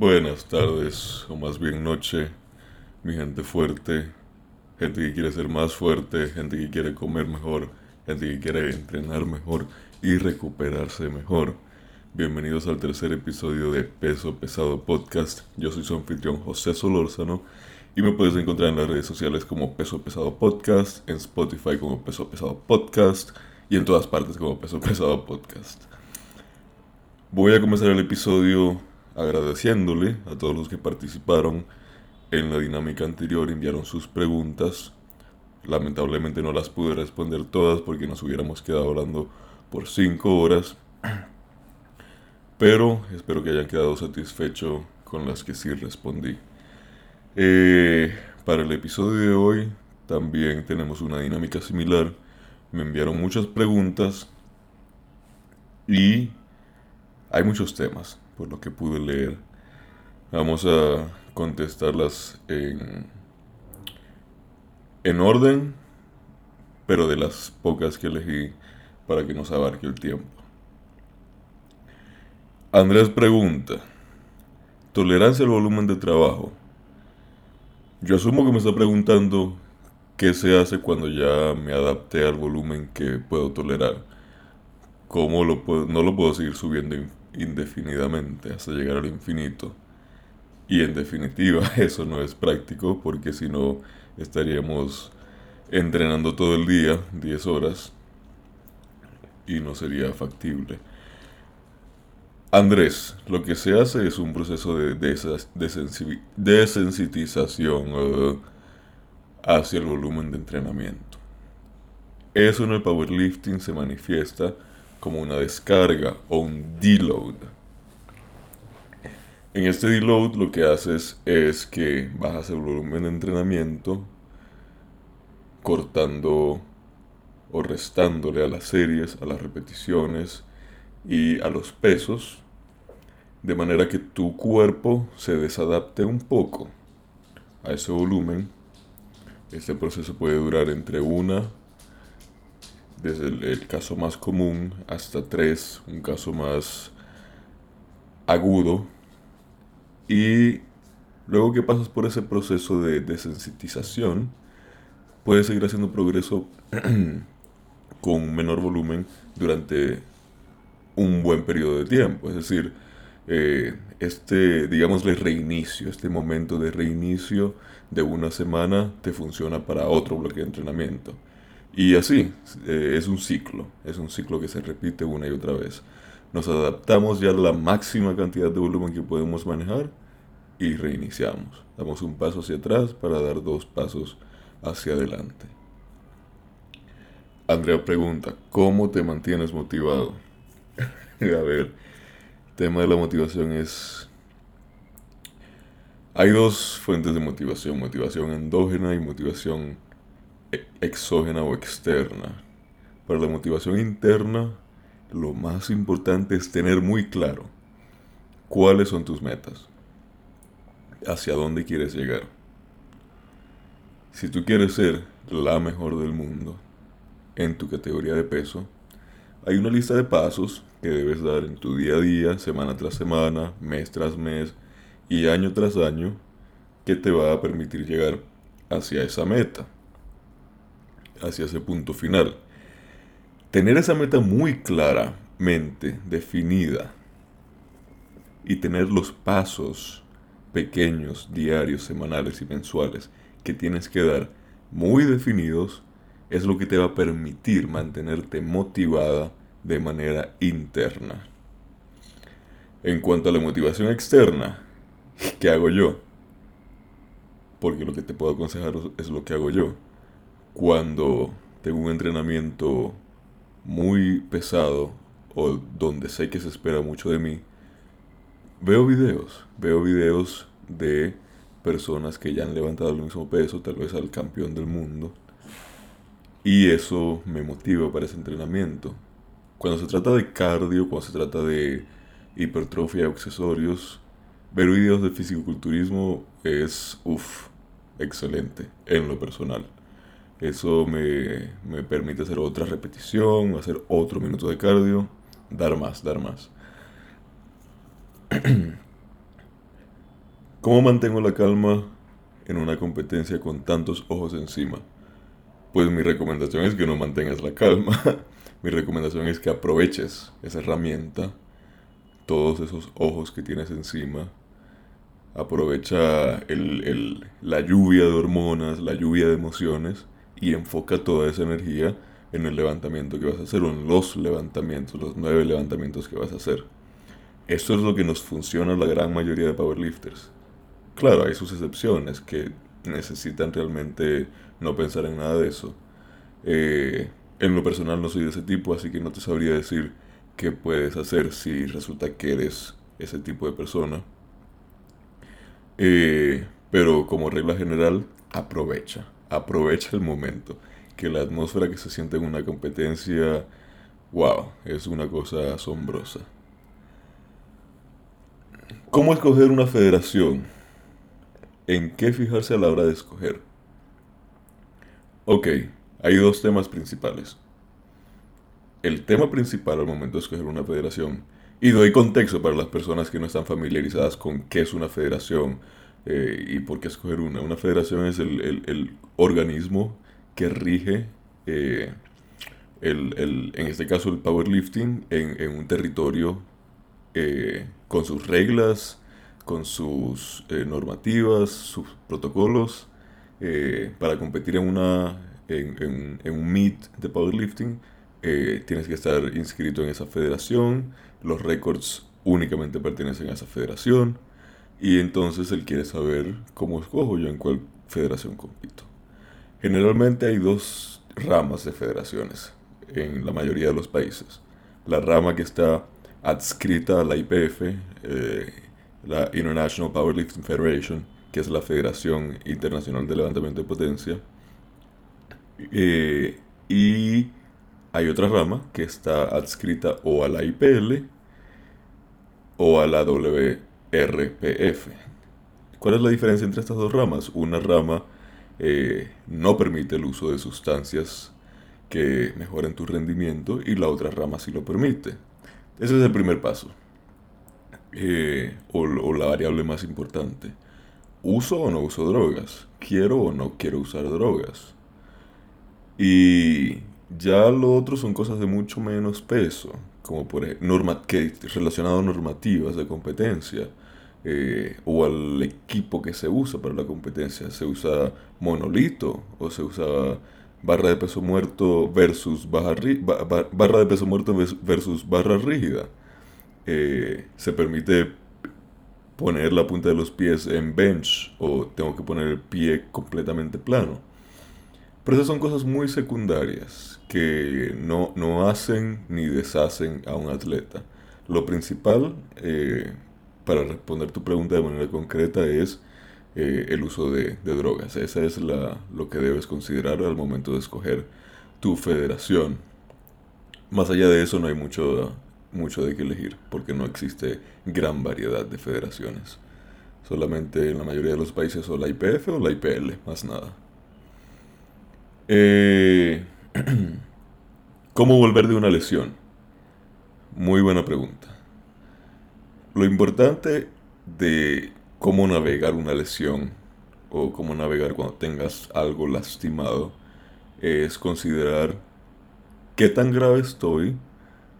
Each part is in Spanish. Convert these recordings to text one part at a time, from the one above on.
Buenas tardes, o más bien noche, mi gente fuerte, gente que quiere ser más fuerte, gente que quiere comer mejor, gente que quiere entrenar mejor y recuperarse mejor. Bienvenidos al tercer episodio de Peso Pesado Podcast. Yo soy su anfitrión José Solórzano y me puedes encontrar en las redes sociales como Peso Pesado Podcast, en Spotify como Peso Pesado Podcast y en todas partes como Peso Pesado Podcast. Voy a comenzar el episodio agradeciéndole a todos los que participaron en la dinámica anterior, enviaron sus preguntas. Lamentablemente no las pude responder todas porque nos hubiéramos quedado hablando por 5 horas. Pero espero que hayan quedado satisfechos con las que sí respondí. Eh, para el episodio de hoy también tenemos una dinámica similar. Me enviaron muchas preguntas y hay muchos temas por lo que pude leer. Vamos a contestarlas en, en orden, pero de las pocas que elegí para que nos abarque el tiempo. Andrés pregunta, tolerancia al volumen de trabajo. Yo asumo que me está preguntando qué se hace cuando ya me adapté al volumen que puedo tolerar. ¿Cómo lo puedo, no lo puedo seguir subiendo indefinidamente hasta llegar al infinito. Y en definitiva eso no es práctico porque si no estaríamos entrenando todo el día, 10 horas, y no sería factible. Andrés, lo que se hace es un proceso de desensitización uh, hacia el volumen de entrenamiento. Eso en el powerlifting se manifiesta como una descarga o un deload. En este deload lo que haces es que bajas el volumen de entrenamiento cortando o restándole a las series, a las repeticiones y a los pesos, de manera que tu cuerpo se desadapte un poco a ese volumen. Este proceso puede durar entre una desde el, caso más común hasta tres, un caso más agudo. Y luego que pasas por ese proceso de desensitización, puedes seguir haciendo progreso con menor volumen durante un buen periodo de tiempo. Es decir, eh, este, digamos, el reinicio, este momento de reinicio de una semana te funciona para otro bloque de entrenamiento. Y así, eh, es un ciclo, es un ciclo que se repite una y otra vez. Nos adaptamos ya a la máxima cantidad de volumen que podemos manejar y reiniciamos. Damos un paso hacia atrás para dar dos pasos hacia adelante. Andrea pregunta, ¿cómo te mantienes motivado? a ver, el tema de la motivación es... Hay dos fuentes de motivación, motivación endógena y motivación exógena o externa. Para la motivación interna, lo más importante es tener muy claro cuáles son tus metas, hacia dónde quieres llegar. Si tú quieres ser la mejor del mundo en tu categoría de peso, hay una lista de pasos que debes dar en tu día a día, semana tras semana, mes tras mes y año tras año que te va a permitir llegar hacia esa meta hacia ese punto final. Tener esa meta muy claramente definida y tener los pasos pequeños, diarios, semanales y mensuales que tienes que dar muy definidos es lo que te va a permitir mantenerte motivada de manera interna. En cuanto a la motivación externa, ¿qué hago yo? Porque lo que te puedo aconsejar es lo que hago yo cuando tengo un entrenamiento muy pesado o donde sé que se espera mucho de mí, veo videos, veo videos de personas que ya han levantado el mismo peso, tal vez al campeón del mundo, y eso me motiva para ese entrenamiento. Cuando se trata de cardio, cuando se trata de hipertrofia y accesorios, ver videos de fisicoculturismo es, uff, excelente en lo personal. Eso me, permite hacer otra repetición, hacer otro minuto de cardio, dar más, dar más. ¿Cómo mantengo la calma en una competencia con tantos ojos encima? Pues mi recomendación es que no mantengas la calma. mi recomendación es que aproveches esa herramienta, todos esos ojos que tienes encima. Aprovecha la lluvia de hormonas, la lluvia de emociones y enfoca toda esa energía en el levantamiento que vas a hacer o en los levantamientos, los nueve levantamientos que vas a hacer. Esto es lo que nos funciona la gran mayoría de powerlifters. Claro, hay sus excepciones que necesitan realmente no pensar en nada de eso. Eh, en lo personal no soy de ese tipo, así que no te sabría decir qué puedes hacer si resulta que eres ese tipo de persona. Eh, pero como regla general, aprovecha, aprovecha el momento. Que la atmósfera que se siente en una competencia, wow, es una cosa asombrosa. ¿Cómo escoger una federación? ¿En qué fijarse a la hora de escoger? Ok, hay dos temas principales. El tema principal al momento de escoger una federación, y doy contexto para las personas que no están familiarizadas con qué es una federación eh, y por qué escoger una. Una federación es el, organismo que rige, eh, en este caso el powerlifting, en, un territorio eh, con sus reglas, con sus eh, normativas, sus protocolos, para competir en, una, en, un meet de powerlifting, tienes que estar inscrito en esa federación, los récords únicamente pertenecen a esa federación, y entonces él quiere saber cómo escojo yo en cuál federación compito. Generalmente hay dos ramas de federaciones en la mayoría de los países. La rama que está adscrita a la IPF, la International Powerlifting Federation, que es la Federación Internacional de Levantamiento de Potencia. Eh, y hay otra rama que está adscrita o a la IPL o a la WRPF. ¿Cuál es la diferencia entre estas dos ramas? Una rama eh, no permite el uso de sustancias que mejoren tu rendimiento y la otra rama sí lo permite. Ese es el primer paso. Eh, o, la variable más importante. ¿Uso o no uso drogas? ¿Quiero o no quiero usar drogas? Y ya lo otro son cosas de mucho menos peso, como por ejemplo, que, relacionado a normativas de competencia. Eh, o al equipo que se usa para la competencia. ¿Se usa monolito o se usa barra de peso muerto versus barra de peso muerto versus barra rígida? Eh, se permite poner la punta de los pies en bench o tengo que poner el pie completamente plano. Pero esas son cosas muy secundarias que no, no hacen ni deshacen a un atleta. Lo principal, eh, para responder tu pregunta de manera concreta, es eh, el uso de, drogas. Esa es la, lo que debes considerar al momento de escoger tu federación. Más allá de eso no hay mucho mucho de qué elegir, porque no existe gran variedad de federaciones. Solamente en la mayoría de los países o la IPF o la IPL, más nada. Eh, ¿Cómo volver de una lesión? Muy buena pregunta. Lo importante de cómo navegar una lesión o cómo navegar cuando tengas algo lastimado es considerar qué tan grave estoy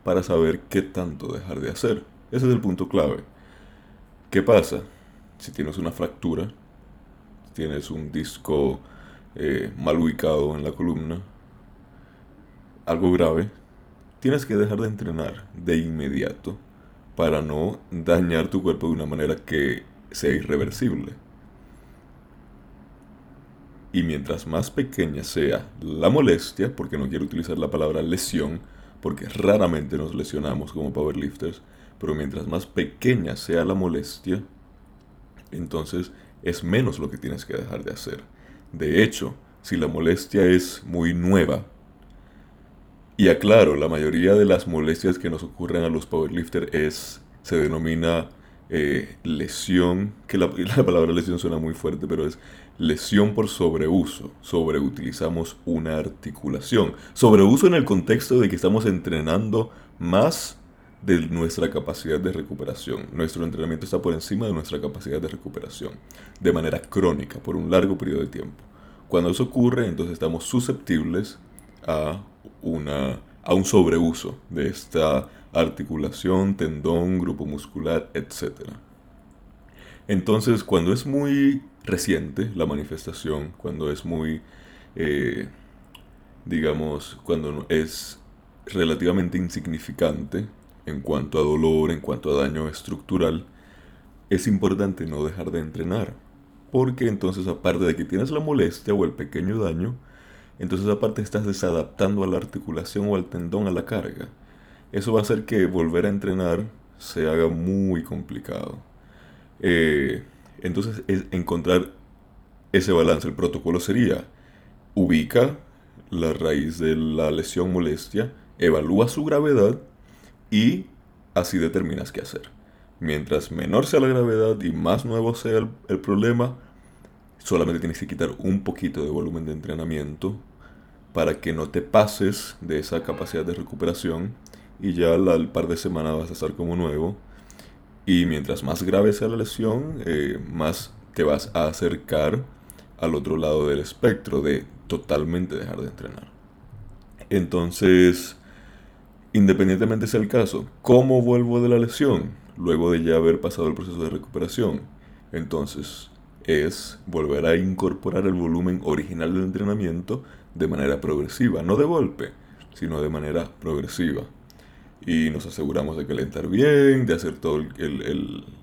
para saber qué tanto dejar de hacer. Ese es el punto clave. ¿Qué pasa? Si tienes una fractura, tienes un disco eh, mal ubicado en la columna, algo grave, tienes que dejar de entrenar de inmediato para no dañar tu cuerpo de una manera que sea irreversible. Y mientras más pequeña sea la molestia, porque no quiero utilizar la palabra lesión, porque raramente nos lesionamos como powerlifters, pero mientras más pequeña sea la molestia, entonces es menos lo que tienes que dejar de hacer. De hecho, si la molestia es muy nueva, y aclaro, la mayoría de las molestias que nos ocurren a los powerlifters es, se denomina eh, lesión, que la, la palabra lesión suena muy fuerte, pero es Lesión por sobreuso. Sobreutilizamos una articulación. Sobreuso en el contexto de que estamos entrenando más de nuestra capacidad de recuperación. Nuestro entrenamiento está por encima de nuestra capacidad de recuperación, de manera crónica, por un largo periodo de tiempo. Cuando eso ocurre, entonces estamos susceptibles a, una, a un sobreuso de esta articulación, tendón, grupo muscular, etc. Entonces, cuando es muy reciente la manifestación, cuando es muy, eh, digamos, cuando es relativamente insignificante en cuanto a dolor, en cuanto a daño estructural, es importante no dejar de entrenar. Porque entonces aparte de que tienes la molestia o el pequeño daño, entonces aparte estás desadaptando a la articulación o al tendón a la carga. Eso va a hacer que volver a entrenar se haga muy complicado. Eh, entonces es encontrar ese balance. El protocolo sería ubica la raíz de la lesión molestia, evalúa su gravedad y así determinas qué hacer. Mientras menor sea la gravedad y más nuevo sea el, el problema, solamente tienes que quitar un poquito de volumen de entrenamiento para que no te pases de esa capacidad de recuperación y ya al par de semanas vas a estar como nuevo. Y mientras más grave sea la lesión, eh, más te vas a acercar al otro lado del espectro de totalmente dejar de entrenar. Entonces, independientemente sea el caso, ¿cómo vuelvo de la lesión luego de ya haber pasado el proceso de recuperación? Entonces, es volver a incorporar el volumen original del entrenamiento de manera progresiva, no de golpe, sino de manera progresiva. Y nos aseguramos de calentar bien, de hacer todas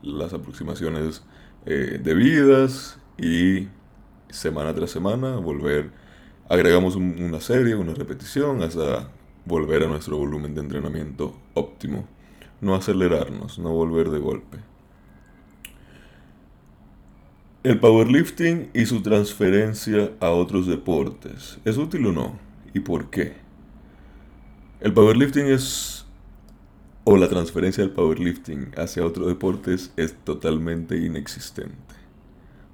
las aproximaciones eh, debidas y semana tras semana volver, agregamos una serie, una repetición hasta volver a nuestro volumen de entrenamiento óptimo. No acelerarnos, no volver de golpe. El powerlifting y su transferencia a otros deportes. ¿Es útil o no? ¿Y por qué? El powerlifting es... o la transferencia del powerlifting hacia otros deportes es totalmente inexistente.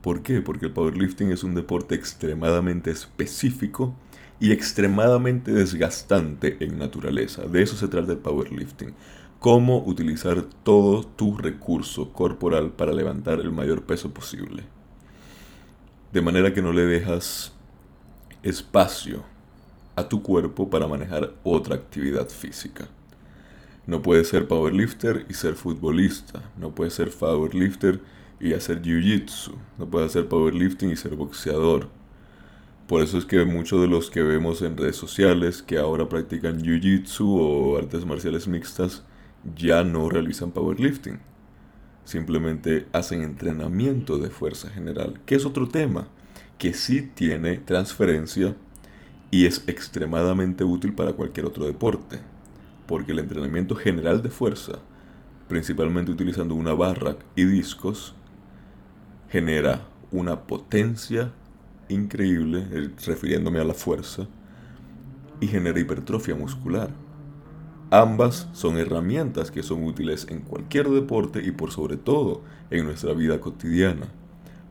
¿Por qué? Porque el powerlifting es un deporte extremadamente específico y extremadamente desgastante en naturaleza. De eso se trata el powerlifting. Cómo utilizar todo tu recurso corporal para levantar el mayor peso posible de manera que no le dejas espacio a tu cuerpo para manejar otra actividad física. No puedes ser powerlifter y ser futbolista. No puedes ser powerlifter y hacer jiu-jitsu. No puedes hacer powerlifting y ser boxeador. Por eso es que muchos de los que vemos en redes sociales que ahora practican jiu-jitsu o artes marciales mixtas ya no realizan powerlifting simplemente hacen entrenamiento de fuerza general, que es otro tema, que sí tiene transferencia y es extremadamente útil para cualquier otro deporte, porque el entrenamiento general de fuerza, principalmente utilizando una barra y discos, genera una potencia increíble, eh, refiriéndome a la fuerza, y genera hipertrofia muscular. Ambas son herramientas que son útiles en cualquier deporte y por sobre todo en nuestra vida cotidiana.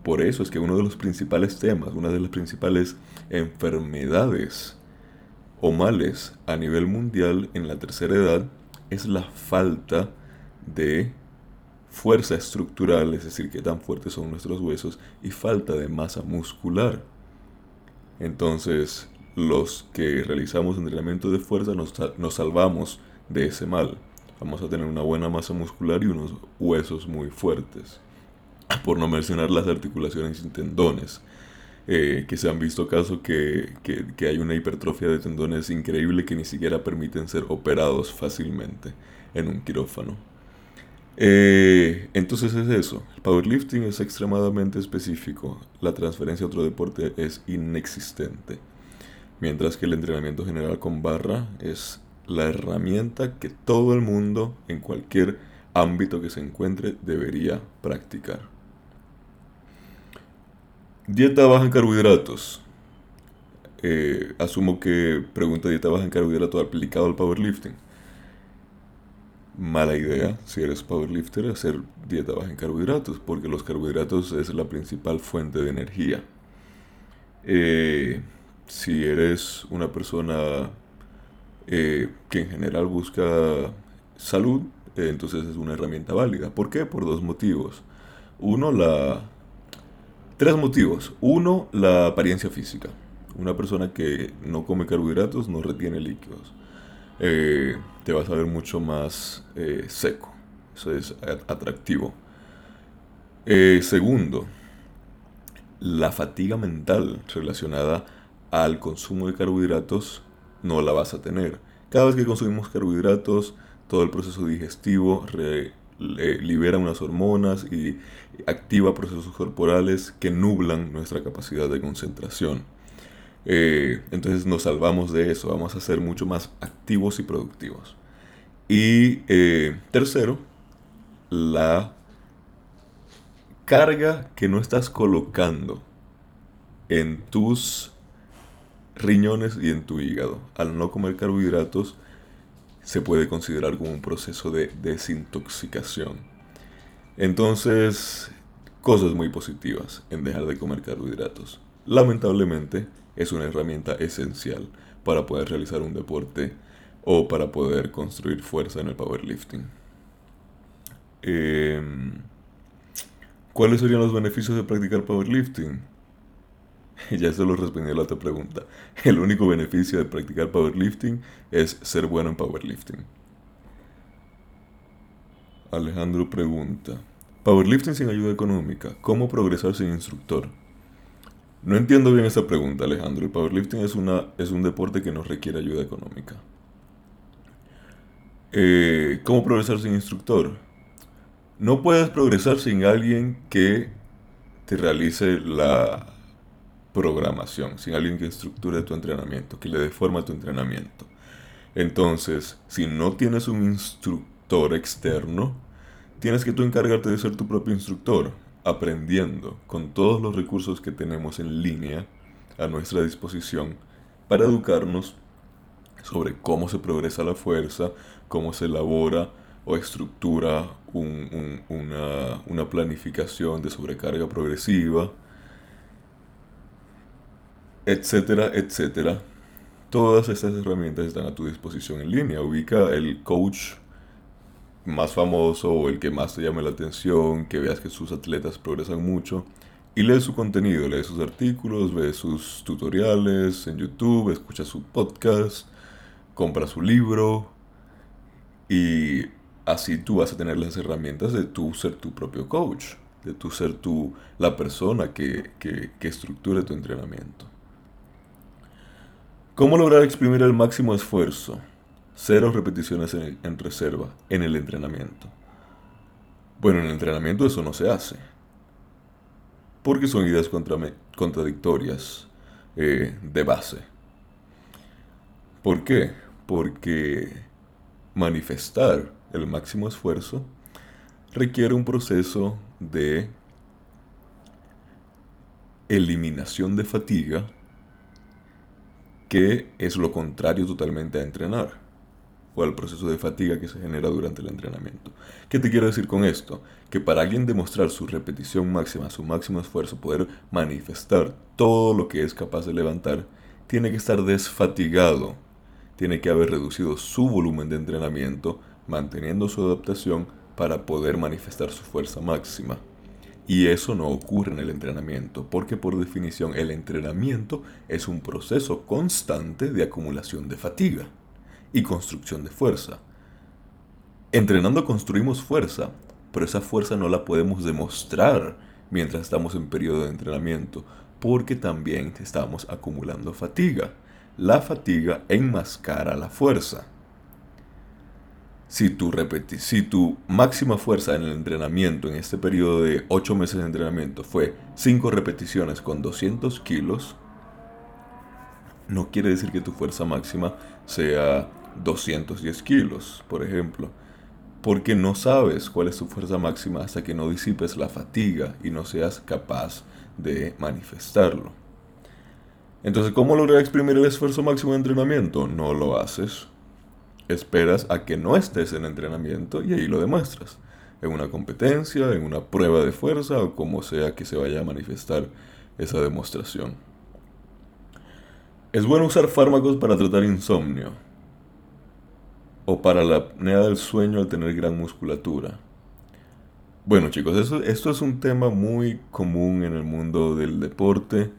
Por eso es que uno de los principales temas, una de las principales enfermedades o males a nivel mundial en la tercera edad es la falta de fuerza estructural, es decir, que tan fuertes son nuestros huesos, y falta de masa muscular. Entonces, los que realizamos entrenamiento de fuerza nos, nos salvamos de ese mal. Vamos a tener una buena masa muscular y unos huesos muy fuertes. Por no mencionar las articulaciones y tendones. Eh, que se han visto casos que, que, hay una hipertrofia de tendones increíble que ni siquiera permiten ser operados fácilmente en un quirófano. Eh, entonces es eso, el powerlifting es extremadamente específico, la transferencia a otro deporte es inexistente, mientras que el entrenamiento general con barra es la herramienta que todo el mundo en cualquier ámbito que se encuentre debería practicar. Dieta baja en carbohidratos. Eh, asumo que pregunta dieta baja en carbohidratos aplicado al powerlifting. Mala idea, si eres powerlifter, hacer dieta baja en carbohidratos, porque los carbohidratos es la principal fuente de energía. Eh, si eres una persona eh, que en general busca salud, eh, entonces es una herramienta válida. ¿Por qué? Por dos motivos. Uno, la... Tres motivos. Uno, la apariencia física. Una persona que no come carbohidratos no retiene líquidos. Eh, te vas a ver mucho más seco. Eso es atractivo. segundo, la fatiga mental relacionada al consumo de carbohidratos no la vas a tener. Cada vez que consumimos carbohidratos, todo el proceso digestivo libera unas hormonas y activa procesos corporales que nublan nuestra capacidad de concentración. Eh, entonces nos salvamos de eso, vamos a ser mucho más activos y productivos. Y eh, tercero, la carga que no estás colocando en tus riñones y en tu hígado. Al no comer carbohidratos se puede considerar como un proceso de desintoxicación. Entonces, cosas muy positivas en dejar de comer carbohidratos. Lamentablemente, es una herramienta esencial para poder realizar un deporte o para poder construir fuerza en el powerlifting. Em, ¿Cuáles serían los beneficios de practicar powerlifting? ya se lo respondí a la otra pregunta. El único beneficio de practicar powerlifting es ser bueno en powerlifting. Alejandro pregunta, powerlifting sin ayuda económica, ¿cómo progresar sin instructor? No entiendo bien esa pregunta, Alejandro. El powerlifting es, una, es un deporte que no requiere ayuda económica. Eh, ¿Cómo progresar sin instructor? No puedes progresar sin alguien que te realice la, programación, sin alguien que estructure tu entrenamiento, que le dé forma a tu entrenamiento. Entonces, si no tienes un instructor externo, tienes que tú encargarte de ser tu propio instructor, aprendiendo con todos los recursos que tenemos en línea a nuestra disposición para educarnos sobre cómo se progresa la fuerza, cómo se elabora o estructura una, una planificación de sobrecarga progresiva, etcétera, etcétera. Todas estas herramientas están a tu disposición en línea. Ubica el coach más famoso el que más te llame la atención, que veas que sus atletas progresan mucho y lee su contenido, lee sus artículos, ve sus tutoriales en YouTube, escucha su podcast, compra su libro y así tú vas a tener las herramientas de tú ser tu propio coach, de tú ser tú la persona que, que, que estructure tu entrenamiento. ¿Cómo lograr exprimir el máximo esfuerzo? Cero repeticiones en, reserva, en el entrenamiento. Bueno, en el entrenamiento eso no se hace. Porque son ideas contradictorias eh, de base. ¿Por qué? Porque manifestar el máximo esfuerzo requiere un proceso de eliminación de fatiga que es lo contrario totalmente a entrenar o al proceso de fatiga que se genera durante el entrenamiento. ¿Qué te quiero decir con esto? Que para alguien demostrar su repetición máxima, su máximo esfuerzo, poder manifestar todo lo que es capaz de levantar, tiene que estar desfatigado, tiene que haber reducido su volumen de entrenamiento, manteniendo su adaptación para poder manifestar su fuerza máxima. Y eso no ocurre en el entrenamiento, porque por definición el entrenamiento es un proceso constante de acumulación de fatiga y construcción de fuerza. Entrenando construimos fuerza, pero esa fuerza no la podemos demostrar mientras estamos en periodo de entrenamiento, porque también estamos acumulando fatiga. La fatiga enmascara la fuerza si tu, máxima fuerza en el entrenamiento, en este periodo de 8 meses de entrenamiento, fue 5 repeticiones con 200 kilos, no quiere decir que tu fuerza máxima sea 210 kilos, por ejemplo. Porque no sabes cuál es tu fuerza máxima hasta que no disipes la fatiga y no seas capaz de manifestarlo. Entonces, ¿cómo lograr exprimir el esfuerzo máximo de entrenamiento? No lo haces esperas a que no estés en entrenamiento y ahí lo demuestras. En una competencia, en una prueba de fuerza o como sea que se vaya a manifestar esa demostración. Es bueno usar fármacos para tratar insomnio. o para la apnea del sueño al tener gran musculatura. Bueno chicos, esto es un tema muy común en el mundo del deporte,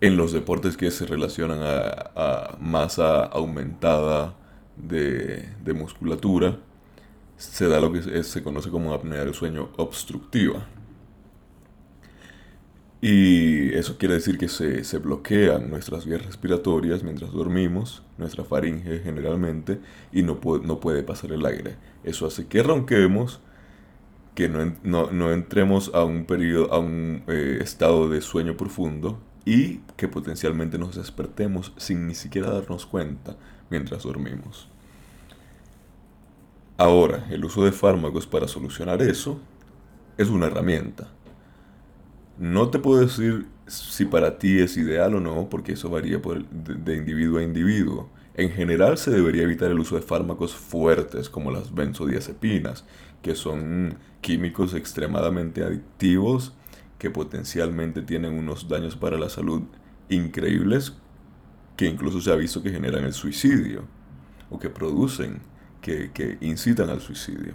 en los deportes que se relacionan a, masa aumentada de, musculatura, se da lo que se conoce como apnea del sueño obstructiva. Y eso quiere decir que se, bloquean nuestras vías respiratorias mientras dormimos, nuestra faringe generalmente, y no, no puede pasar el aire. Eso hace que ronquemos, que no, entremos a un periodo, a un eh, estado de sueño profundo y que potencialmente nos despertemos sin ni siquiera darnos cuenta mientras dormimos. Ahora, el uso de fármacos para solucionar eso es una herramienta. No te puedo decir si para ti es ideal o no, porque eso varía de individuo a individuo. En general se debería evitar el uso de fármacos fuertes como las benzodiazepinas, que son químicos extremadamente adictivos que potencialmente tienen unos daños para la salud increíbles que incluso se ha visto que generan el suicidio o que producen, que, incitan al suicidio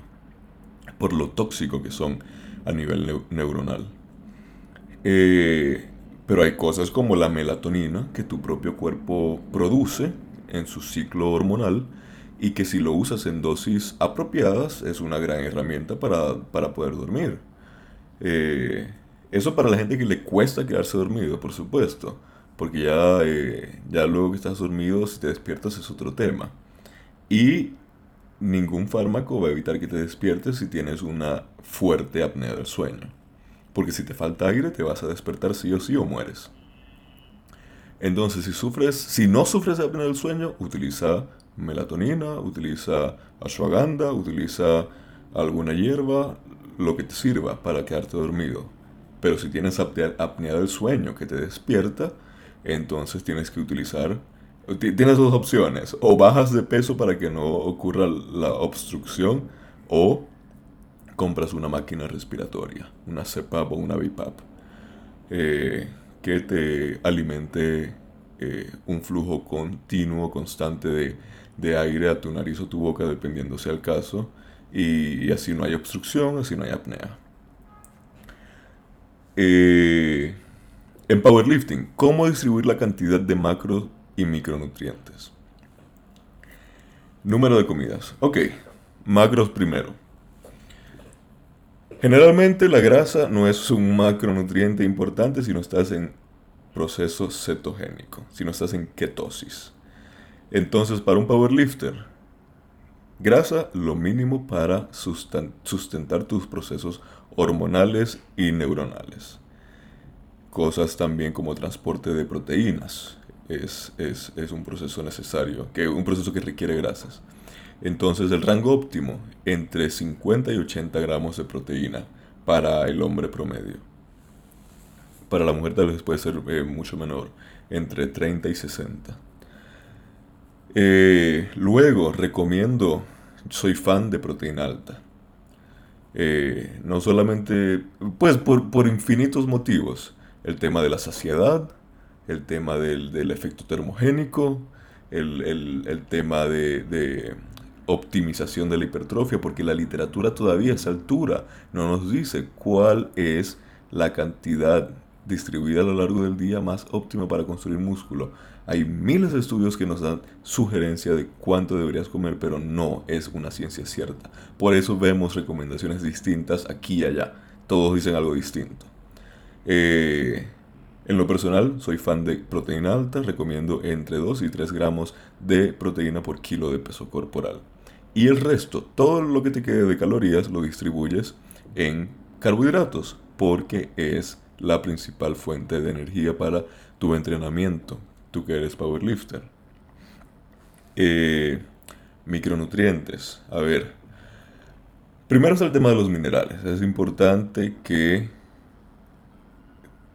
por lo tóxico que son a nivel neuronal. Eh, pero hay cosas como la melatonina que tu propio cuerpo produce en su ciclo hormonal y que si lo usas en dosis apropiadas es una gran herramienta para, poder dormir. Eh, eso para la gente que le cuesta quedarse dormido, por supuesto, porque ya, eh, ya luego que estás dormido, si te despiertas es otro tema. Y ningún fármaco va a evitar que te despiertes si tienes una fuerte apnea del sueño. Porque si te falta aire, te vas a despertar sí o sí o mueres. Entonces, si sufres, si no sufres apnea del sueño, utiliza melatonina, utiliza ashwagandha, utiliza alguna hierba, lo que te sirva para quedarte dormido. Pero si tienes apnea del sueño que te despierta, entonces tienes que utilizar Tienes dos opciones, o bajas de peso para que no ocurra la obstrucción, o compras una máquina respiratoria, una CPAP o una BIPAP, eh, que te alimente eh, un flujo continuo, constante de, aire a tu nariz o tu boca, dependiendo sea el caso, y, así no hay obstrucción, así no hay apnea. Eh, en powerlifting, ¿cómo distribuir la cantidad de macros y micronutrientes? Número de comidas. Ok, macros primero. Generalmente la grasa no es un macronutriente importante si no estás en proceso cetogénico, si no estás en ketosis. Entonces, para un powerlifter, grasa lo mínimo para sustentar tus procesos hormonales y neuronales. Cosas también como transporte de proteínas. Es, es un proceso necesario, que, un proceso que requiere grasas. Entonces el rango óptimo entre 50 y 80 gramos de proteína para el hombre promedio. Para la mujer tal vez puede ser eh, mucho menor, entre 30 y 60. Eh, luego recomiendo, soy fan de proteína alta. Eh, no solamente, pues por, infinitos motivos. El tema de la saciedad, el tema del, efecto termogénico, el, tema de optimización de la hipertrofia, porque la literatura todavía a esa altura no nos dice cuál es la cantidad distribuida a lo largo del día más óptima para construir músculo. Hay miles de estudios que nos dan sugerencia de cuánto deberías comer, pero no es una ciencia cierta. Por eso vemos recomendaciones distintas aquí y allá. Todos dicen algo distinto. Eh, en lo personal, soy fan de proteína alta, recomiendo entre 2 y 3 gramos de proteína por kilo de peso corporal. Y el resto, todo lo que te quede de calorías, lo distribuyes en carbohidratos, porque es la principal fuente de energía para tu entrenamiento, tú que eres powerlifter. Eh, micronutrientes, a ver. Primero es el tema de los minerales. Es importante que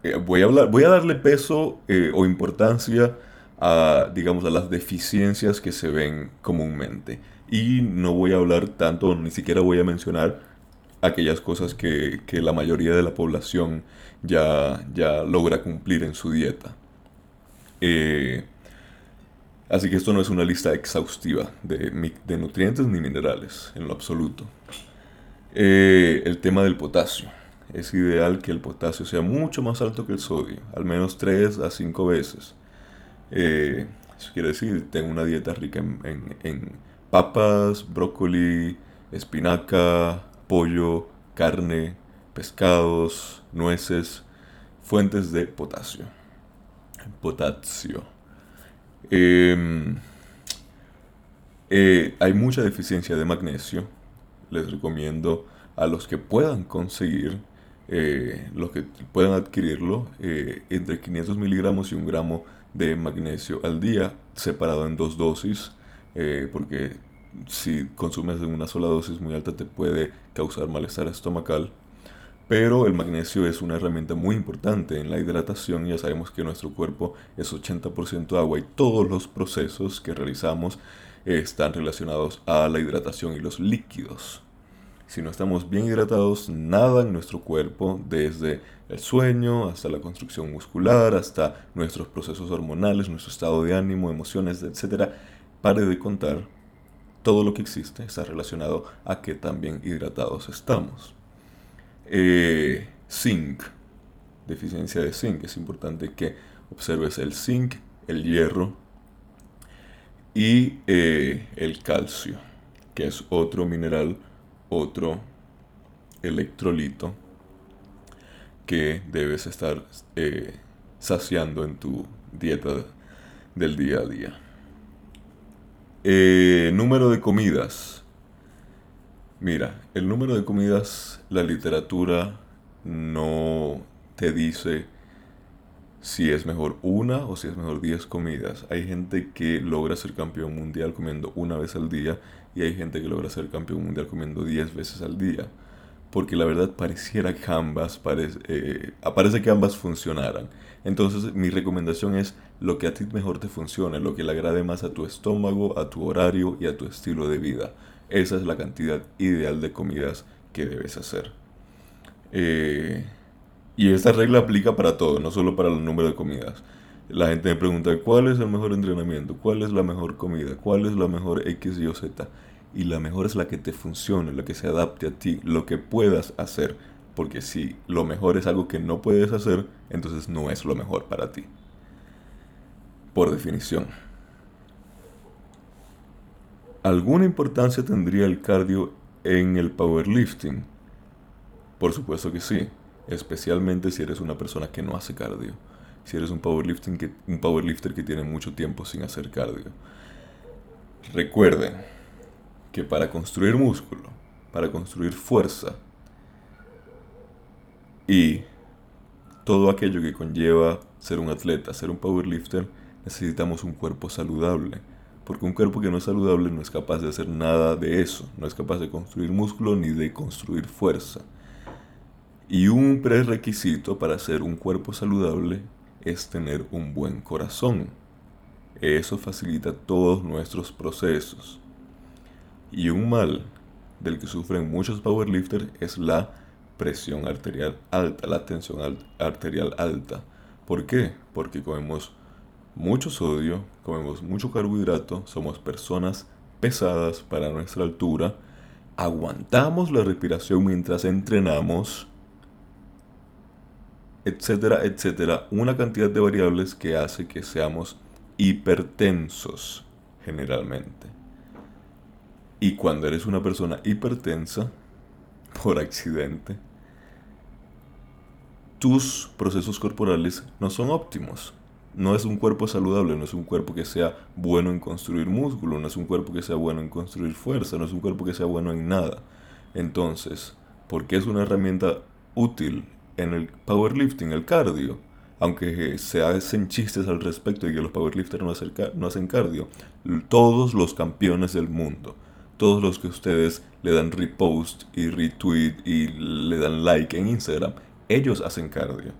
eh, voy a hablar, voy a darle peso eh, o importancia a, digamos, a las deficiencias que se ven comúnmente y no voy a hablar tanto, ni siquiera voy a mencionar aquellas cosas que, la mayoría de la población ya, ya logra cumplir en su dieta. Eh, Así que esto no es una lista exhaustiva de, nutrientes ni minerales, en lo absoluto. Eh, el tema del potasio. Es ideal que el potasio sea mucho más alto que el sodio, al menos 3 a 5 veces. Eh, eso quiere decir, tengo una dieta rica en papas, brócoli, espinaca, pollo, carne, pescados, nueces, fuentes de potasio. Potasio. Em, eh, hay mucha deficiencia de magnesio. Les recomiendo a los que puedan conseguir, eh, los que puedan adquirirlo, eh, entre 500 miligramos y un gramo de magnesio al día, separado en dos dosis, porque si consumes en una sola dosis muy alta te puede causar malestar estomacal pero el magnesio es una herramienta muy importante en la hidratación. Ya sabemos que nuestro cuerpo es 80% agua y todos los procesos que realizamos están relacionados a la hidratación y los líquidos. Si no estamos bien hidratados, nada en nuestro cuerpo, desde el sueño hasta la construcción muscular, hasta nuestros procesos hormonales, nuestro estado de ánimo, emociones, etc., pare de contar, todo lo que existe está relacionado a que también hidratados estamos. Eh, zinc, deficiencia de zinc. Es importante que observes el zinc, el hierro y eh, el calcio, que es otro mineral, otro electrolito que debes estar eh, saciando en tu dieta del día a día. número de comidas. Mira, el número de comidas, la literatura no te dice si es mejor una o si es mejor diez comidas. Hay gente que logra ser campeón mundial comiendo una vez al día y hay gente que logra ser campeón mundial comiendo diez veces al día. Porque la verdad pareciera que ambas, eh, que ambas funcionaran. Entonces mi recomendación es lo que a ti mejor te funcione, lo que le agrade más a tu estómago, a tu horario y a tu estilo de vida. Esa es la cantidad ideal de comidas que debes hacer. Eh, y esta regla aplica para todo, no solo para el número de comidas. La gente me pregunta cuál es el mejor entrenamiento, cuál es la mejor comida, cuál es la mejor X, Y o Z. Y la mejor es la que te funcione, la que se adapte a ti, lo que puedas hacer. Porque si lo mejor es algo que no puedes hacer, entonces no es lo mejor para ti. Por definición. ¿Alguna importancia tendría el cardio en el powerlifting? Por supuesto que sí, especialmente si eres una persona que no hace cardio. Si eres un, powerlifting que, un powerlifter que tiene mucho tiempo sin hacer cardio. Recuerden que para construir músculo, para construir fuerza y todo aquello que conlleva ser un atleta, ser un powerlifter, necesitamos un cuerpo saludable porque un cuerpo que no es saludable no es capaz de hacer nada de eso, no es capaz de construir músculo ni de construir fuerza. Y un prerequisito para ser un cuerpo saludable es tener un buen corazón. Eso facilita todos nuestros procesos. Y un mal del que sufren muchos powerlifters es la presión arterial alta, la tensión arterial alta. ¿Por qué? Porque comemos mucho sodio, comemos mucho carbohidrato, somos personas pesadas para nuestra altura, aguantamos la respiración mientras entrenamos, etcétera, etcétera. Una cantidad de variables que hace que seamos hipertensos generalmente. Y cuando eres una persona hipertensa, por accidente, tus procesos corporales no son óptimos no es un cuerpo saludable, no es un cuerpo que sea bueno en construir músculo, no es un cuerpo que sea bueno en construir fuerza, no es un cuerpo que sea bueno en nada. Entonces, ¿por qué es una herramienta útil en el powerlifting, el cardio? Aunque se hacen chistes al respecto de que los powerlifters no no hacen cardio, todos los campeones del mundo, todos los que ustedes le dan repost y retweet y le dan like en Instagram, ellos hacen cardio.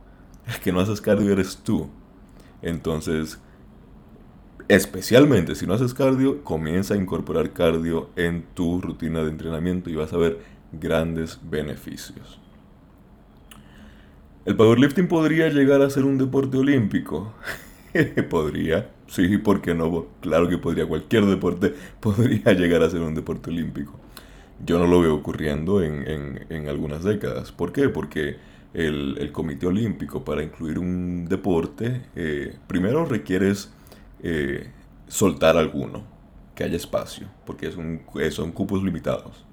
El que no haces cardio eres tú. Entonces, especialmente si no haces cardio, comienza a incorporar cardio en tu rutina de entrenamiento y vas a ver grandes beneficios. ¿El powerlifting podría llegar a ser un deporte olímpico? podría, sí, ¿por qué no? Claro que podría, cualquier deporte podría llegar a ser un deporte olímpico. Yo no lo veo ocurriendo en, en, algunas décadas. ¿Por qué? Porque el, Comité Olímpico para incluir un deporte, eh, primero requieres eh, soltar alguno, que haya espacio, porque un, son cupos limitados.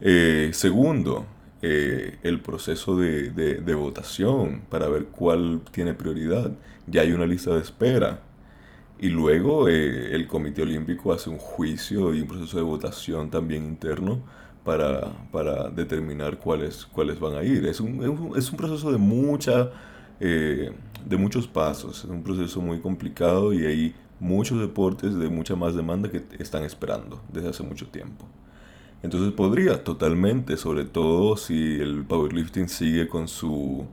Eh, segundo, el proceso de, votación para ver cuál tiene prioridad. Ya hay una lista de espera. Y luego eh, el Comité Olímpico hace un juicio y un proceso de votación también interno para, para determinar cuáles, cuáles van a ir. Es un, es un proceso de, mucha, eh, de muchos pasos, es un proceso muy complicado y hay muchos deportes de mucha más demanda que están esperando desde hace mucho tiempo. Entonces podría totalmente, sobre todo si el powerlifting sigue con su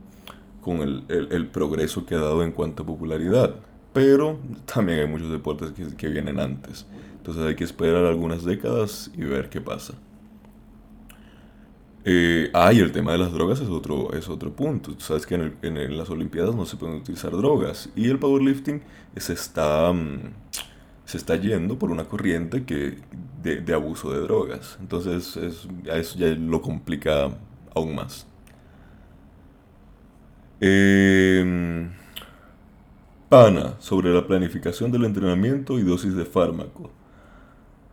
con el, el progreso que ha dado en cuanto a popularidad pero también hay muchos deportes que, vienen antes. Entonces hay que esperar algunas décadas y ver qué pasa. Eh, ah, y el tema de las drogas es otro, es otro punto. Tú sabes que en, las Olimpiadas no se pueden utilizar drogas. Y el powerlifting se está, mm, se está yendo por una corriente que, de, abuso de drogas. Entonces eso ya lo complica aún más. Eh, Pana, sobre la planificación del entrenamiento y dosis de fármaco.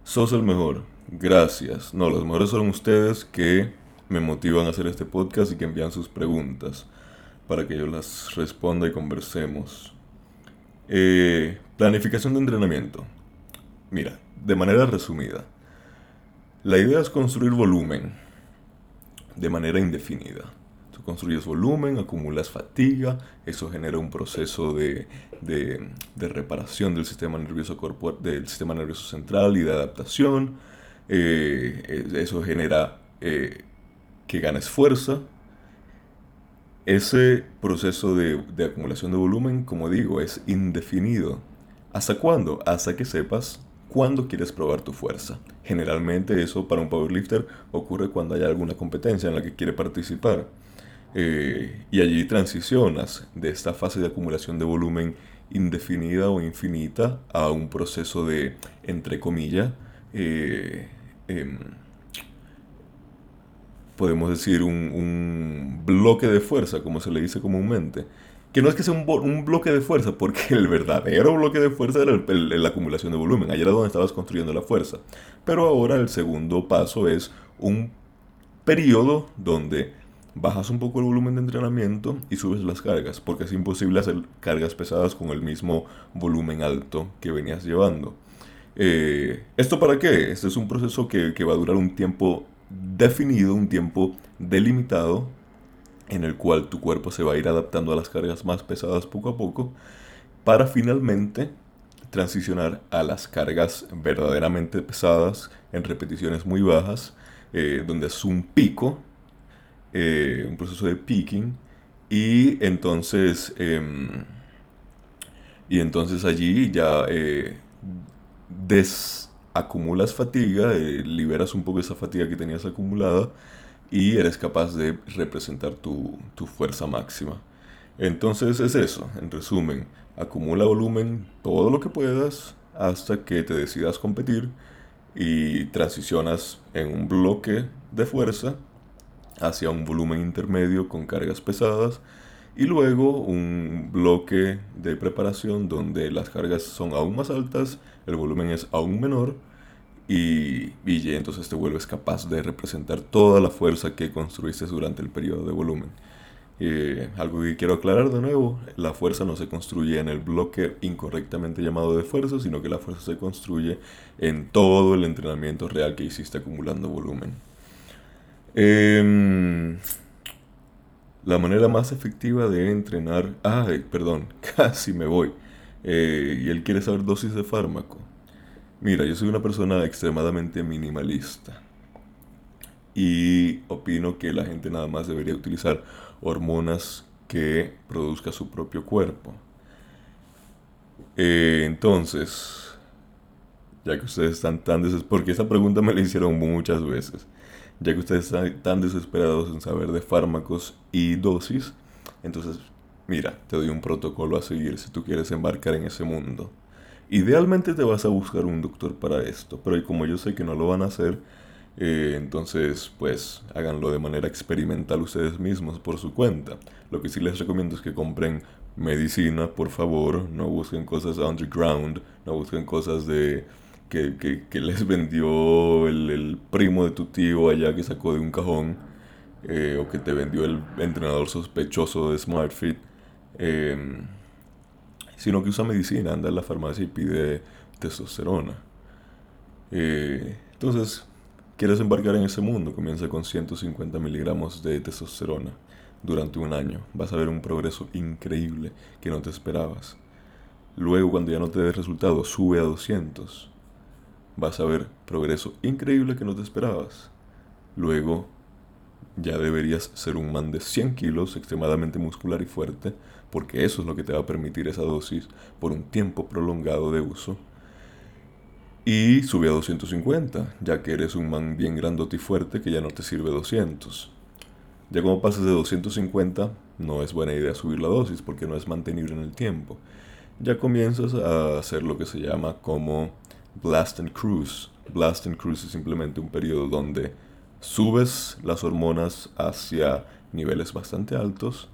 Sos el mejor. Gracias. No, los mejores son ustedes que me motivan a hacer este podcast y que envían sus preguntas para que yo las responda y conversemos. Eh, planificación de entrenamiento. Mira, de manera resumida, la idea es construir volumen de manera indefinida construyes volumen, acumulas fatiga, eso genera un proceso de, reparación del sistema, nervioso del sistema nervioso central y de adaptación. Eh, eso genera eh, que ganes fuerza. Ese proceso de, acumulación de volumen, como digo, es indefinido. ¿Hasta cuándo? Hasta que sepas cuándo quieres probar tu fuerza. Generalmente eso para un powerlifter ocurre cuando hay alguna competencia en la que quiere participar. Eh, y allí transicionas de esta fase de acumulación de volumen indefinida o infinita a un proceso de, entre comillas, eh, em, podemos decir un, bloque de fuerza, como se le dice comúnmente. Que no es que sea un, bloque de fuerza, porque el verdadero bloque de fuerza era la acumulación de volumen. Allí era donde estabas construyendo la fuerza. Pero ahora el segundo paso es un periodo donde bajas un poco el volumen de entrenamiento y subes las cargas, porque es imposible hacer cargas pesadas con el mismo volumen alto que venías llevando. Eh, ¿Esto para qué? Este es un proceso que va a durar un tiempo definido, un tiempo delimitado, en el cual tu cuerpo se va a ir adaptando a las cargas más pesadas poco a poco, para finalmente transicionar a las cargas verdaderamente pesadas en repeticiones muy bajas, eh, donde es un pico eh, un proceso de picking y entonces em, y entonces allí ya eh, desacumulas fatiga, eh, liberas un poco esa fatiga que tenías acumulada y eres capaz de representar tu, tu fuerza máxima. Entonces es eso, en resumen, acumula volumen todo lo que puedas hasta que te decidas competir y transicionas en un bloque de fuerza hacia un volumen intermedio con cargas pesadas y luego un bloque de preparación donde las cargas son aún más altas, el volumen es aún menor y, y entonces te vuelves capaz de representar toda la fuerza que construiste durante el periodo de volumen. Eh, algo que quiero aclarar de nuevo, la fuerza no se construye en el bloque incorrectamente llamado de fuerza, sino que la fuerza se construye en todo el entrenamiento real que hiciste acumulando volumen. Em, la manera más efectiva de entrenar... Ay, perdón, casi me voy. Eh, y él quiere saber dosis de fármaco. Mira, yo soy una persona extremadamente minimalista. Y opino que la gente nada más debería utilizar hormonas que produzca su propio cuerpo. Eh, entonces, ya que ustedes están tan desesperados, porque esa pregunta me la hicieron muchas veces ya que ustedes están tan desesperados en saber de fármacos y dosis, entonces mira, te doy un protocolo a seguir si tú quieres embarcar en ese mundo. Idealmente te vas a buscar un doctor para esto, pero como yo sé que no lo van a hacer, eh, entonces pues háganlo de manera experimental ustedes mismos por su cuenta. Lo que sí les recomiendo es que compren medicina, por favor, no busquen cosas underground, no busquen cosas de que, les vendió el, primo de tu tío allá que sacó de un cajón, eh, o que te vendió el entrenador sospechoso de SmartFit. Eh, sino que usa medicina, anda en la farmacia y pide testosterona. Eh, entonces, quieres embarcar en ese mundo, comienza con 150 miligramos de testosterona durante un año. Vas a ver un progreso increíble que no te esperabas. Luego, cuando ya no te dé resultado, sube a 200. Vas a ver progreso increíble que no te esperabas. Luego, ya deberías ser un man de 100 kilos, extremadamente muscular y fuerte, porque eso es lo que te va a permitir esa dosis por un tiempo prolongado de uso. Y sube a 250, ya que eres un man bien grandote y fuerte que ya no te sirve 200. Ya como pasas de 250, no es buena idea subir la dosis porque no es mantenible en el tiempo. Ya comienzas a hacer lo que se llama como Blast and Cruise. Blast and Cruise es simplemente un periodo donde subes las hormonas hacia niveles bastante altos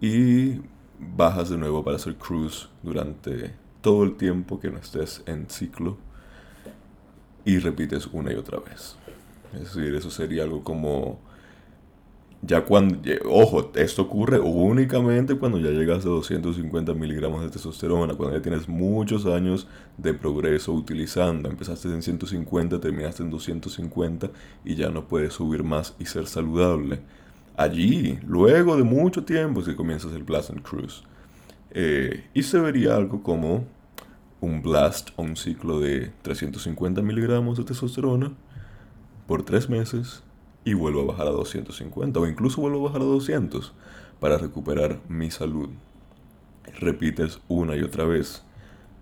y bajas de nuevo para hacer cruise durante todo el tiempo que no estés en ciclo y repites una y otra vez. Es decir, eso sería algo como ya cuando, ojo, esto ocurre únicamente cuando ya llegas a 250 miligramos de testosterona, cuando ya tienes muchos años de progreso utilizando. Empezaste en 150, terminaste en 250 y ya no puedes subir más y ser saludable. Allí, luego de mucho tiempo, si comienzas el Blast and Cruise. Eh, y se vería algo como un blast o un ciclo de 350 miligramos de testosterona por tres meses y vuelvo a bajar a 250 o incluso vuelvo a bajar a 200 para recuperar mi salud. Repites una y otra vez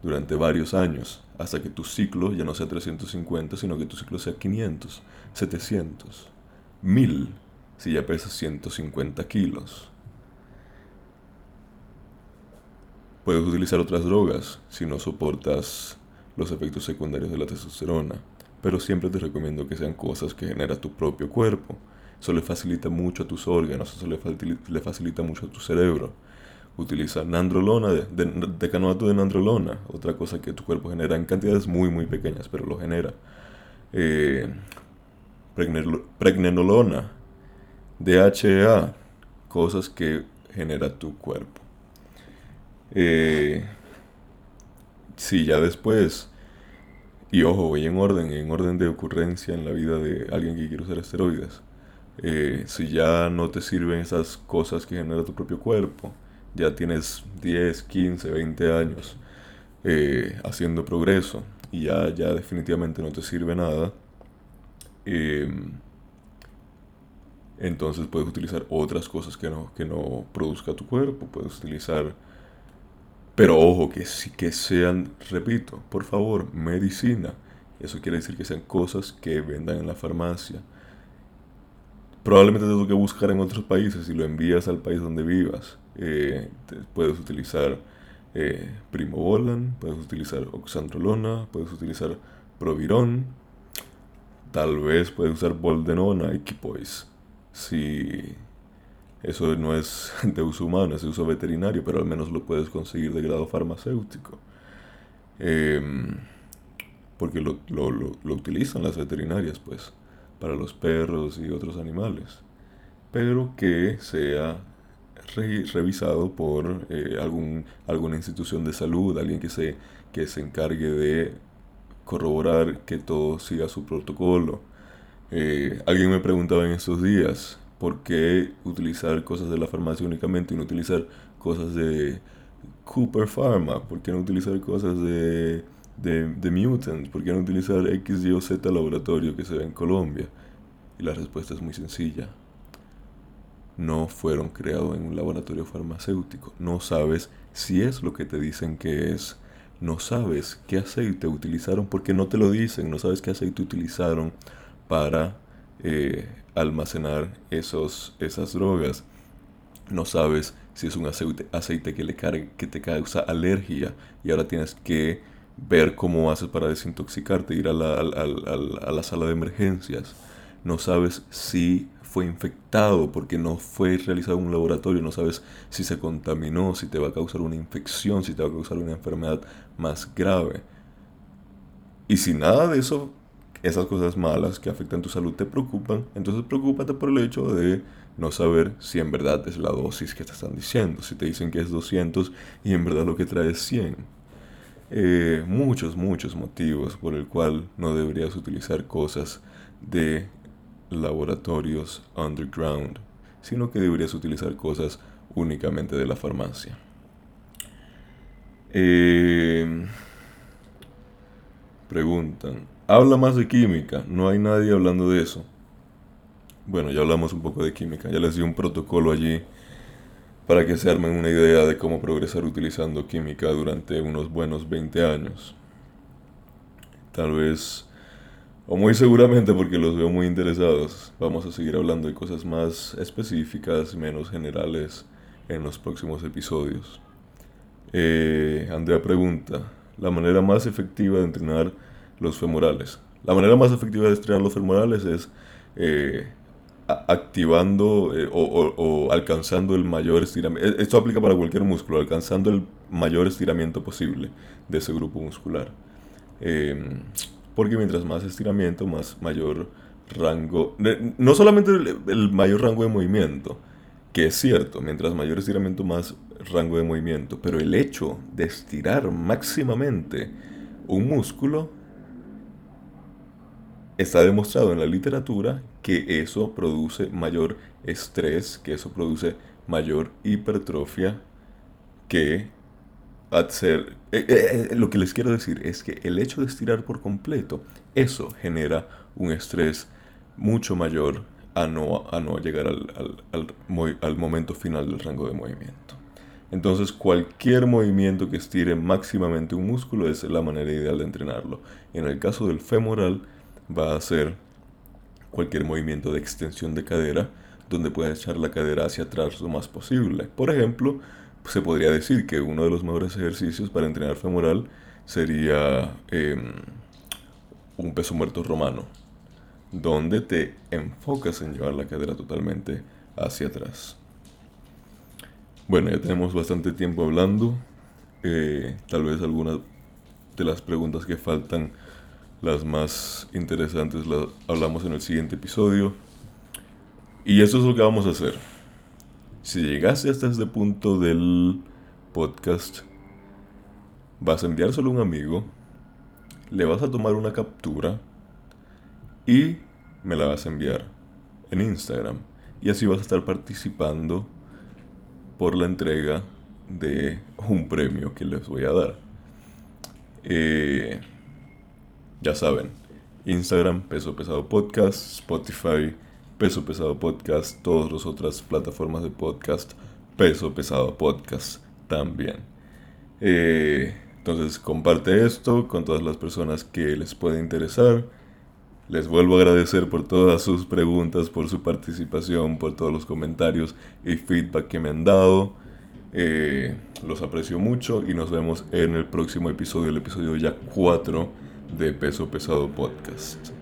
durante varios años hasta que tu ciclo ya no sea 350, sino que tu ciclo sea 500, 700, 1000 si ya pesas 150 kilos. Puedes utilizar otras drogas si no soportas los efectos secundarios de la testosterona pero siempre te recomiendo que sean cosas que genera tu propio cuerpo. Eso le facilita mucho a tus órganos, eso le, facilita mucho a tu cerebro. Utiliza nandrolona, de, decanoato de nandrolona, otra cosa que tu cuerpo genera en cantidades muy muy pequeñas, pero lo genera. Eh, pregnenolona, DHA, cosas que genera tu cuerpo. Eh, si ya después y ojo, voy en orden, en orden de ocurrencia en la vida de alguien que quiere usar esteroides. Eh, si ya no te sirven esas cosas que genera tu propio cuerpo, ya tienes 10, 15, 20 años eh, haciendo progreso y ya, ya definitivamente no te sirve nada, em, entonces puedes utilizar otras cosas que no, que no produzca tu cuerpo, puedes utilizar pero ojo, que, que sean, repito, por favor, medicina. Eso quiere decir que sean cosas que vendan en la farmacia. Probablemente tengo que buscar en otros países si lo envías al país donde vivas. Eh, puedes utilizar eh, Primobolan, puedes utilizar Oxandrolona, puedes utilizar Proviron, tal vez puedes usar Boldenona y Kipois. Si eso no es de uso humano, es de uso veterinario, pero al menos lo puedes conseguir de grado farmacéutico. Em, porque lo, utilizan las veterinarias, pues, para los perros y otros animales. Pero que sea revisado por eh, algún, alguna institución de salud, alguien que se, que se encargue de corroborar que todo siga su protocolo. Eh, alguien me preguntaba en estos días, ¿Por qué utilizar cosas de la farmacia únicamente y no utilizar cosas de Cooper Pharma? ¿Por qué no utilizar cosas de, de, de Mutant? ¿Por qué no utilizar X, Y o Z laboratorio que se ve en Colombia? Y la respuesta es muy sencilla. No fueron creados en un laboratorio farmacéutico. No sabes si es lo que te dicen que es. No sabes qué aceite utilizaron porque no te lo dicen. No sabes qué aceite utilizaron para eh, almacenar esos, esas drogas. no sabes si es un aceite, aceite que, le que te causa alergia y ahora tienes que ver cómo haces para desintoxicarte, ir a la, a la sala de emergencias. No sabes si fue infectado porque no fue realizado en un laboratorio, no sabes si se contaminó, si te va a causar una infección, si te va a causar una enfermedad más grave. Y si nada de eso, esas cosas malas que afectan tu salud te preocupan, entonces preocúpate por el hecho de no saber si en verdad es la dosis que te están diciendo, si te dicen que es 200 y en verdad lo que trae es 100. Eh, muchos, muchos motivos por el cual no deberías utilizar cosas de laboratorios underground, sino que deberías utilizar cosas únicamente de la farmacia. Eh, preguntan, habla más de química, no hay nadie hablando de eso. Bueno, ya hablamos un poco de química, ya les di un protocolo allí para que se armen una idea de cómo progresar utilizando química durante unos buenos 20 años. Tal vez, o muy seguramente porque los veo muy interesados, vamos a seguir hablando de cosas más específicas, menos generales en los próximos episodios. Eh, Andrea pregunta, la manera más efectiva de entrenar los femorales. La manera más efectiva de entrenar los femorales es eh, activando eh, o, alcanzando el mayor estiramiento. E, esto aplica para cualquier músculo, alcanzando el mayor estiramiento posible de ese grupo muscular. Em, porque mientras más estiramiento, más mayor rango, no solamente el, mayor rango de movimiento, que es cierto, mientras mayor estiramiento, más rango de movimiento, pero el hecho de estirar máximamente un músculo está demostrado en la literatura que eso produce mayor estrés, que eso produce mayor hipertrofia, que hacer... Eh, eh, eh, lo que les quiero decir es que el hecho de estirar por completo, eso genera un estrés mucho mayor a no, a no llegar al, al, al momento final del rango de movimiento. Entonces cualquier movimiento que estire máximamente un músculo es la manera ideal de entrenarlo. En el caso del femoral, va a hacer cualquier movimiento de extensión de cadera donde pueda echar la cadera hacia atrás lo más posible. Por ejemplo, se podría decir que uno de los mejores ejercicios para entrenar femoral sería em, un peso muerto romano, donde te enfocas en llevar la cadera totalmente hacia atrás. Bueno, ya tenemos bastante tiempo hablando. Eh, tal vez algunas de las preguntas que faltan las más interesantes las hablamos en el siguiente episodio. Y eso es lo que vamos a hacer. Si llegaste hasta este punto del podcast, vas a enviárselo a un amigo, le vas a tomar una captura y me la vas a enviar en Instagram. Y así vas a estar participando por la entrega de un premio que les voy a dar. Eh, ya saben, Instagram, Peso Pesado Podcast, Spotify, Peso Pesado Podcast, todas las otras plataformas de podcast, Peso Pesado Podcast también. Eh, entonces comparte esto con todas las personas que les puede interesar. Les vuelvo a agradecer por todas sus preguntas, por su participación, por todos los comentarios y feedback que me han dado. Eh, los aprecio mucho y nos vemos en el próximo episodio, el episodio ya 4 de Peso Pesado Podcast.